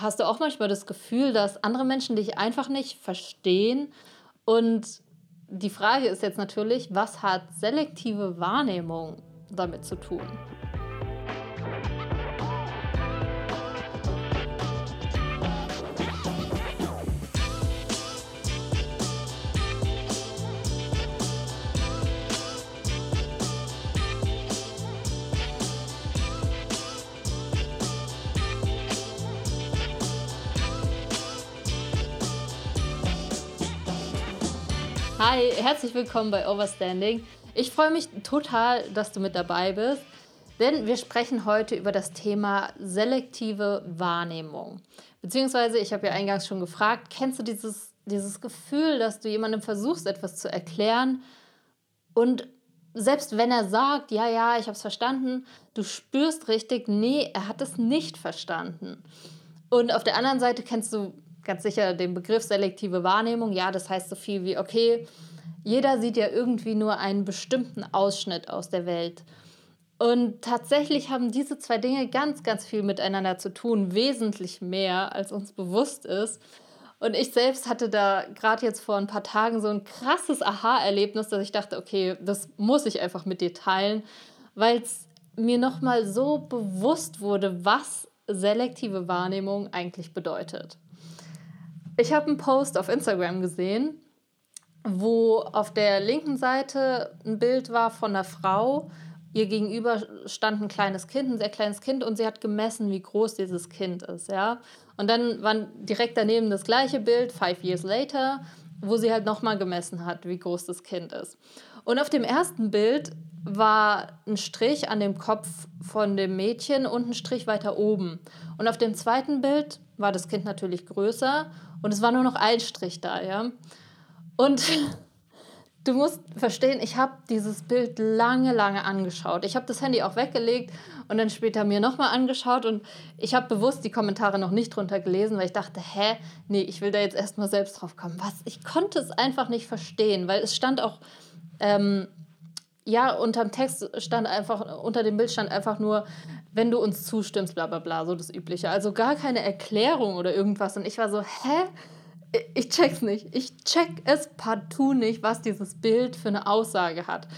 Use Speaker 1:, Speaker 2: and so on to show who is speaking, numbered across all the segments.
Speaker 1: hast du auch manchmal das Gefühl, dass andere Menschen dich einfach nicht verstehen? Und die Frage ist jetzt natürlich, was hat selektive Wahrnehmung damit zu tun? Hi, herzlich willkommen bei Overstanding. Ich freue mich total, dass du mit dabei bist, denn wir sprechen heute über das Thema selektive Wahrnehmung. Beziehungsweise, ich habe ja eingangs schon gefragt, kennst du dieses, dieses Gefühl, dass du jemandem versuchst, etwas zu erklären und selbst wenn er sagt, ja, ja, ich habe es verstanden, du spürst richtig, nee, er hat es nicht verstanden. Und auf der anderen Seite kennst du ganz sicher den Begriff selektive Wahrnehmung. Ja, das heißt so viel wie, okay, jeder sieht ja irgendwie nur einen bestimmten Ausschnitt aus der Welt. Und tatsächlich haben diese zwei Dinge ganz, ganz viel miteinander zu tun, wesentlich mehr, als uns bewusst ist. Und ich selbst hatte da gerade jetzt vor ein paar Tagen so ein krasses Aha-Erlebnis, dass ich dachte, okay, das muss ich einfach mit dir teilen, weil es mir nochmal so bewusst wurde, was selektive Wahrnehmung eigentlich bedeutet. Ich habe einen Post auf Instagram gesehen, wo auf der linken Seite ein Bild war von einer Frau. Ihr gegenüber stand ein kleines Kind, ein sehr kleines Kind, und sie hat gemessen, wie groß dieses Kind ist. Ja? Und dann war direkt daneben das gleiche Bild, five years later, wo sie halt nochmal gemessen hat, wie groß das Kind ist. Und auf dem ersten Bild war ein Strich an dem Kopf von dem Mädchen und ein Strich weiter oben. Und auf dem zweiten Bild war das Kind natürlich größer und es war nur noch ein Strich da, ja. Und du musst verstehen, ich habe dieses Bild lange, lange angeschaut. Ich habe das Handy auch weggelegt und dann später mir nochmal angeschaut und ich habe bewusst die Kommentare noch nicht drunter gelesen, weil ich dachte, hä, nee, ich will da jetzt erstmal selbst drauf kommen. Was? Ich konnte es einfach nicht verstehen, weil es stand auch, ähm, ja, unter dem Text stand einfach, unter dem Bild stand einfach nur, wenn du uns zustimmst, bla bla bla, so das Übliche. Also gar keine Erklärung oder irgendwas. Und ich war so, hä? Ich check's nicht. Ich check es partout nicht, was dieses Bild für eine Aussage hat.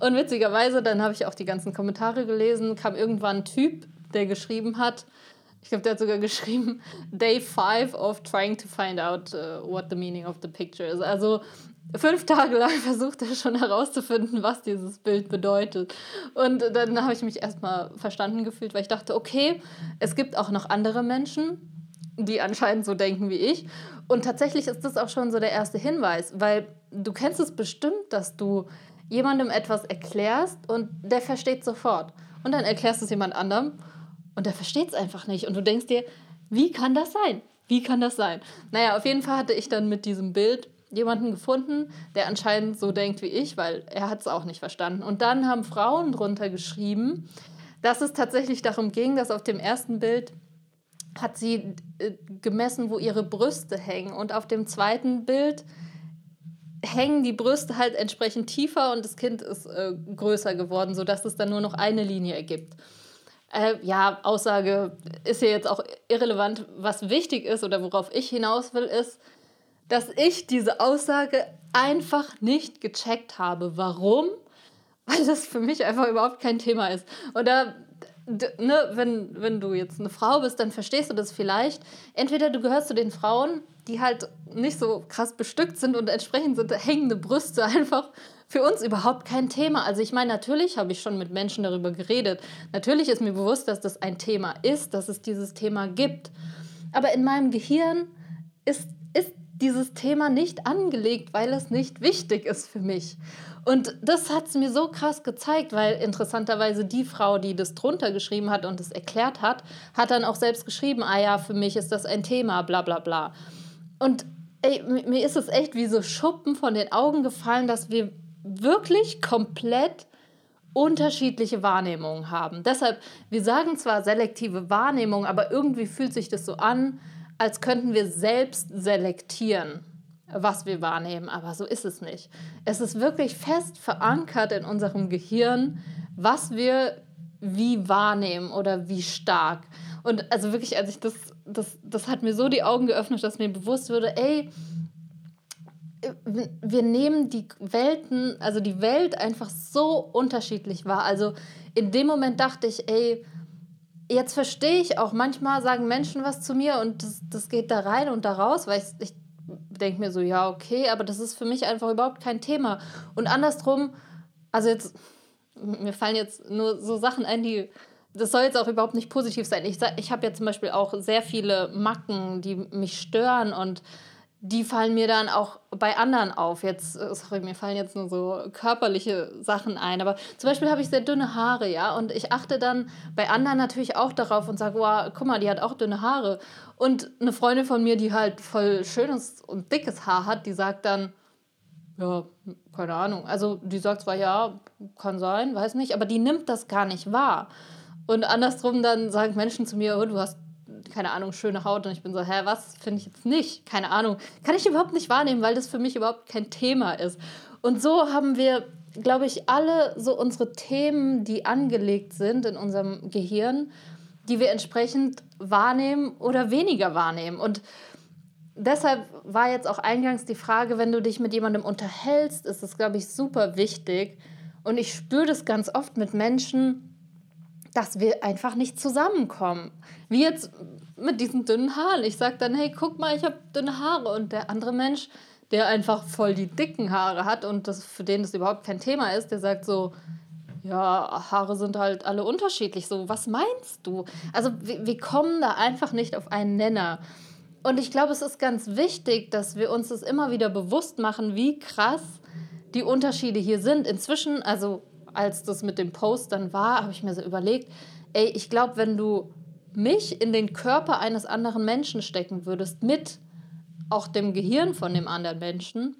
Speaker 1: Und witzigerweise, dann habe ich auch die ganzen Kommentare gelesen, kam irgendwann ein Typ, der geschrieben hat, ich glaube, der hat sogar geschrieben, Day 5 of trying to find out uh, what the meaning of the picture is. Also fünf Tage lang versucht er schon herauszufinden, was dieses Bild bedeutet. Und dann habe ich mich erstmal verstanden gefühlt, weil ich dachte, okay, es gibt auch noch andere Menschen, die anscheinend so denken wie ich. Und tatsächlich ist das auch schon so der erste Hinweis, weil du kennst es bestimmt, dass du jemandem etwas erklärst und der versteht sofort. Und dann erklärst du es jemand anderem und der versteht es einfach nicht. Und du denkst dir, wie kann das sein? Wie kann das sein? Naja, auf jeden Fall hatte ich dann mit diesem Bild jemanden gefunden, der anscheinend so denkt wie ich, weil er hat es auch nicht verstanden. Und dann haben Frauen drunter geschrieben, dass es tatsächlich darum ging, dass auf dem ersten Bild hat sie äh, gemessen, wo ihre Brüste hängen. Und auf dem zweiten Bild hängen die Brüste halt entsprechend tiefer und das Kind ist äh, größer geworden, sodass es dann nur noch eine Linie ergibt. Äh, ja, Aussage ist ja jetzt auch irrelevant. Was wichtig ist oder worauf ich hinaus will, ist, dass ich diese Aussage einfach nicht gecheckt habe. Warum? Weil das für mich einfach überhaupt kein Thema ist. Oder ne, wenn, wenn du jetzt eine Frau bist, dann verstehst du das vielleicht. Entweder du gehörst zu den Frauen, die halt nicht so krass bestückt sind und entsprechend sind hängende Brüste einfach für uns überhaupt kein Thema. Also ich meine, natürlich habe ich schon mit Menschen darüber geredet. Natürlich ist mir bewusst, dass das ein Thema ist, dass es dieses Thema gibt. Aber in meinem Gehirn ist, ist dieses Thema nicht angelegt, weil es nicht wichtig ist für mich. Und das hat es mir so krass gezeigt, weil interessanterweise die Frau, die das drunter geschrieben hat und es erklärt hat, hat dann auch selbst geschrieben, ah ja, für mich ist das ein Thema, bla bla bla. Und ey, mir ist es echt wie so Schuppen von den Augen gefallen, dass wir wirklich komplett unterschiedliche Wahrnehmungen haben. Deshalb, wir sagen zwar selektive Wahrnehmung, aber irgendwie fühlt sich das so an, als könnten wir selbst selektieren, was wir wahrnehmen, aber so ist es nicht. Es ist wirklich fest verankert in unserem Gehirn, was wir wie wahrnehmen oder wie stark. Und also wirklich, als ich das, das, das hat mir so die Augen geöffnet, dass mir bewusst wurde, ey, wir nehmen die Welten, also die Welt einfach so unterschiedlich wahr. Also in dem Moment dachte ich, ey, jetzt verstehe ich auch, manchmal sagen Menschen was zu mir und das, das geht da rein und da raus, weil ich, ich denke mir so, ja, okay, aber das ist für mich einfach überhaupt kein Thema. Und andersrum, also jetzt, mir fallen jetzt nur so Sachen ein, die, das soll jetzt auch überhaupt nicht positiv sein. Ich, ich habe ja zum Beispiel auch sehr viele Macken, die mich stören und die fallen mir dann auch bei anderen auf. Jetzt, äh, sorry, mir fallen jetzt nur so körperliche Sachen ein. Aber zum Beispiel habe ich sehr dünne Haare, ja. Und ich achte dann bei anderen natürlich auch darauf und sage, wow, guck mal, die hat auch dünne Haare. Und eine Freundin von mir, die halt voll schönes und dickes Haar hat, die sagt dann, ja, keine Ahnung. Also die sagt zwar, ja, kann sein, weiß nicht, aber die nimmt das gar nicht wahr. Und andersrum dann sagen Menschen zu mir, oh, du hast keine Ahnung, schöne Haut und ich bin so, hä, was finde ich jetzt nicht? Keine Ahnung. Kann ich überhaupt nicht wahrnehmen, weil das für mich überhaupt kein Thema ist. Und so haben wir, glaube ich, alle so unsere Themen, die angelegt sind in unserem Gehirn, die wir entsprechend wahrnehmen oder weniger wahrnehmen. Und deshalb war jetzt auch eingangs die Frage, wenn du dich mit jemandem unterhältst, ist es, glaube ich, super wichtig. Und ich spüre das ganz oft mit Menschen, dass wir einfach nicht zusammenkommen. Wie jetzt mit diesen dünnen Haaren. Ich sage dann, hey, guck mal, ich habe dünne Haare. Und der andere Mensch, der einfach voll die dicken Haare hat und das, für den das überhaupt kein Thema ist, der sagt so, ja, Haare sind halt alle unterschiedlich. So, was meinst du? Also wir, wir kommen da einfach nicht auf einen Nenner. Und ich glaube, es ist ganz wichtig, dass wir uns das immer wieder bewusst machen, wie krass die Unterschiede hier sind. Inzwischen, also als das mit dem Post dann war, habe ich mir so überlegt, ey, ich glaube, wenn du mich in den Körper eines anderen Menschen stecken würdest, mit auch dem Gehirn von dem anderen Menschen,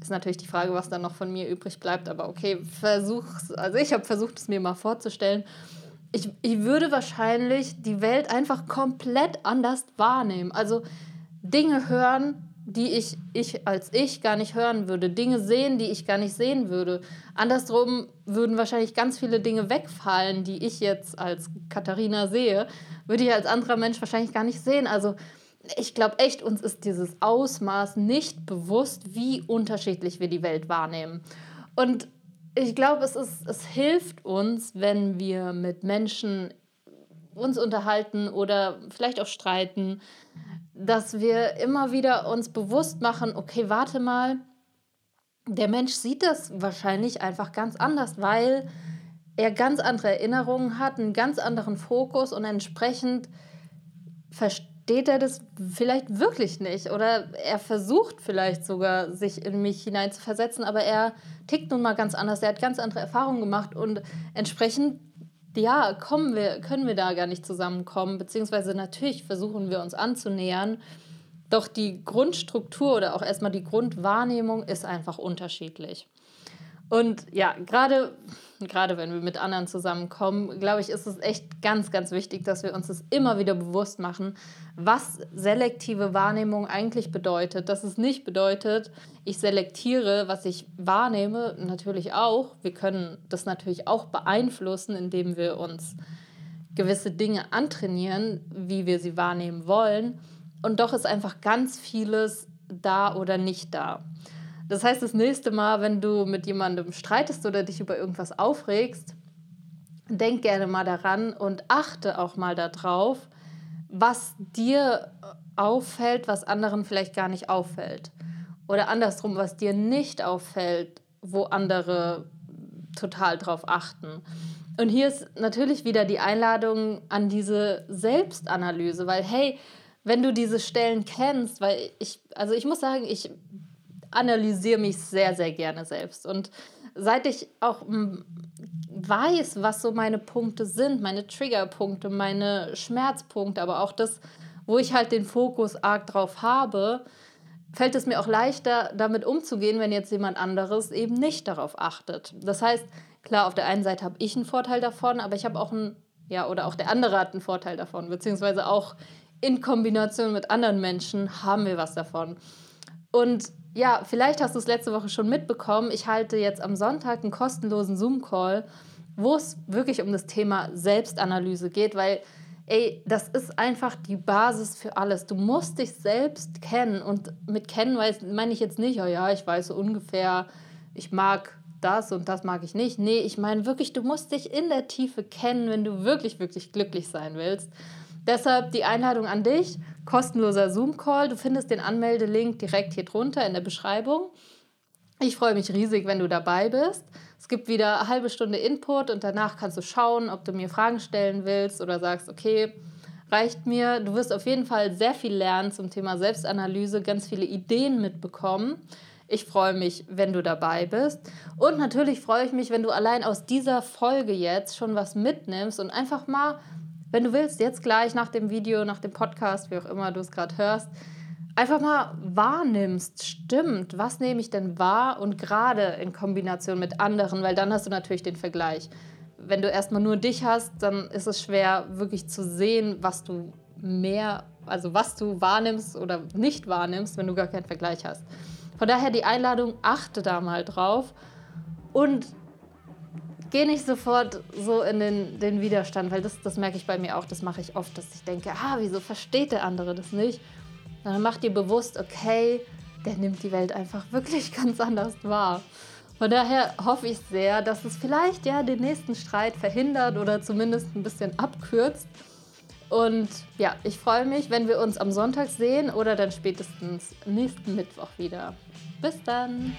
Speaker 1: ist natürlich die Frage, was dann noch von mir übrig bleibt, aber okay, versuch's, also ich habe versucht, es mir mal vorzustellen. Ich, ich würde wahrscheinlich die Welt einfach komplett anders wahrnehmen. Also Dinge hören, die ich, ich als ich gar nicht hören würde, Dinge sehen, die ich gar nicht sehen würde. Andersrum würden wahrscheinlich ganz viele Dinge wegfallen, die ich jetzt als Katharina sehe, würde ich als anderer Mensch wahrscheinlich gar nicht sehen. Also ich glaube echt, uns ist dieses Ausmaß nicht bewusst, wie unterschiedlich wir die Welt wahrnehmen. Und ich glaube, es, es hilft uns, wenn wir mit Menschen uns unterhalten oder vielleicht auch streiten, dass wir immer wieder uns bewusst machen, okay, warte mal, der Mensch sieht das wahrscheinlich einfach ganz anders, weil er ganz andere Erinnerungen hat, einen ganz anderen Fokus und entsprechend versteht er das vielleicht wirklich nicht. Oder er versucht vielleicht sogar sich in mich hineinzuversetzen, aber er tickt nun mal ganz anders, er hat ganz andere Erfahrungen gemacht und entsprechend ja, kommen wir, können wir da gar nicht zusammenkommen, beziehungsweise natürlich versuchen wir uns anzunähern. Doch die Grundstruktur oder auch erstmal die Grundwahrnehmung ist einfach unterschiedlich. Und ja, gerade gerade wenn wir mit anderen zusammenkommen, glaube ich, ist es echt ganz, ganz wichtig, dass wir uns das immer wieder bewusst machen, was selektive Wahrnehmung eigentlich bedeutet. Dass es nicht bedeutet, ich selektiere, was ich wahrnehme, natürlich auch. Wir können das natürlich auch beeinflussen, indem wir uns gewisse Dinge antrainieren, wie wir sie wahrnehmen wollen. Und doch ist einfach ganz vieles da oder nicht da. Das heißt, das nächste Mal, wenn du mit jemandem streitest oder dich über irgendwas aufregst, denk gerne mal daran und achte auch mal darauf, was dir auffällt, was anderen vielleicht gar nicht auffällt. Oder andersrum, was dir nicht auffällt, wo andere total drauf achten. Und hier ist natürlich wieder die Einladung an diese Selbstanalyse, weil hey, wenn du diese Stellen kennst, weil ich, also ich muss sagen, ich analysiere mich sehr, sehr gerne selbst. Und seit ich auch hm, weiß, was so meine Punkte sind, meine Triggerpunkte, meine Schmerzpunkte, aber auch das, wo ich halt den Fokus arg drauf habe, fällt es mir auch leichter, damit umzugehen, wenn jetzt jemand anderes eben nicht darauf achtet. Das heißt, klar, auf der einen Seite habe ich einen Vorteil davon, aber ich habe auch einen, ja, oder auch der andere hat einen Vorteil davon, beziehungsweise auch in Kombination mit anderen Menschen haben wir was davon. Und ja, vielleicht hast du es letzte Woche schon mitbekommen. Ich halte jetzt am Sonntag einen kostenlosen Zoom-Call, wo es wirklich um das Thema Selbstanalyse geht, weil ey, das ist einfach die Basis für alles. Du musst dich selbst kennen. Und mit kennen meine ich jetzt nicht, oh ja, ich weiß so ungefähr, ich mag das und das mag ich nicht. Nee, ich meine wirklich, du musst dich in der Tiefe kennen, wenn du wirklich, wirklich glücklich sein willst. Deshalb die Einladung an dich, kostenloser Zoom-Call. Du findest den Anmeldelink direkt hier drunter in der Beschreibung. Ich freue mich riesig, wenn du dabei bist. Es gibt wieder eine halbe Stunde Input und danach kannst du schauen, ob du mir Fragen stellen willst oder sagst, okay, reicht mir. Du wirst auf jeden Fall sehr viel lernen zum Thema Selbstanalyse, ganz viele Ideen mitbekommen. Ich freue mich, wenn du dabei bist. Und natürlich freue ich mich, wenn du allein aus dieser Folge jetzt schon was mitnimmst und einfach mal, wenn du willst, jetzt gleich nach dem Video, nach dem Podcast, wie auch immer du es gerade hörst, einfach mal wahrnimmst, stimmt, was nehme ich denn wahr und gerade in Kombination mit anderen, weil dann hast du natürlich den Vergleich. Wenn du erstmal nur dich hast, dann ist es schwer wirklich zu sehen, was du mehr, also was du wahrnimmst oder nicht wahrnimmst, wenn du gar keinen Vergleich hast. Von daher die Einladung, achte da mal drauf und geh nicht sofort so in den, den Widerstand, weil das, das merke ich bei mir auch, das mache ich oft, dass ich denke, ah, wieso versteht der andere das nicht? Dann mach dir bewusst, okay, der nimmt die Welt einfach wirklich ganz anders wahr. Von daher hoffe ich sehr, dass es vielleicht ja den nächsten Streit verhindert oder zumindest ein bisschen abkürzt. Und ja, ich freue mich, wenn wir uns am Sonntag sehen oder dann spätestens nächsten Mittwoch wieder. Bis dann!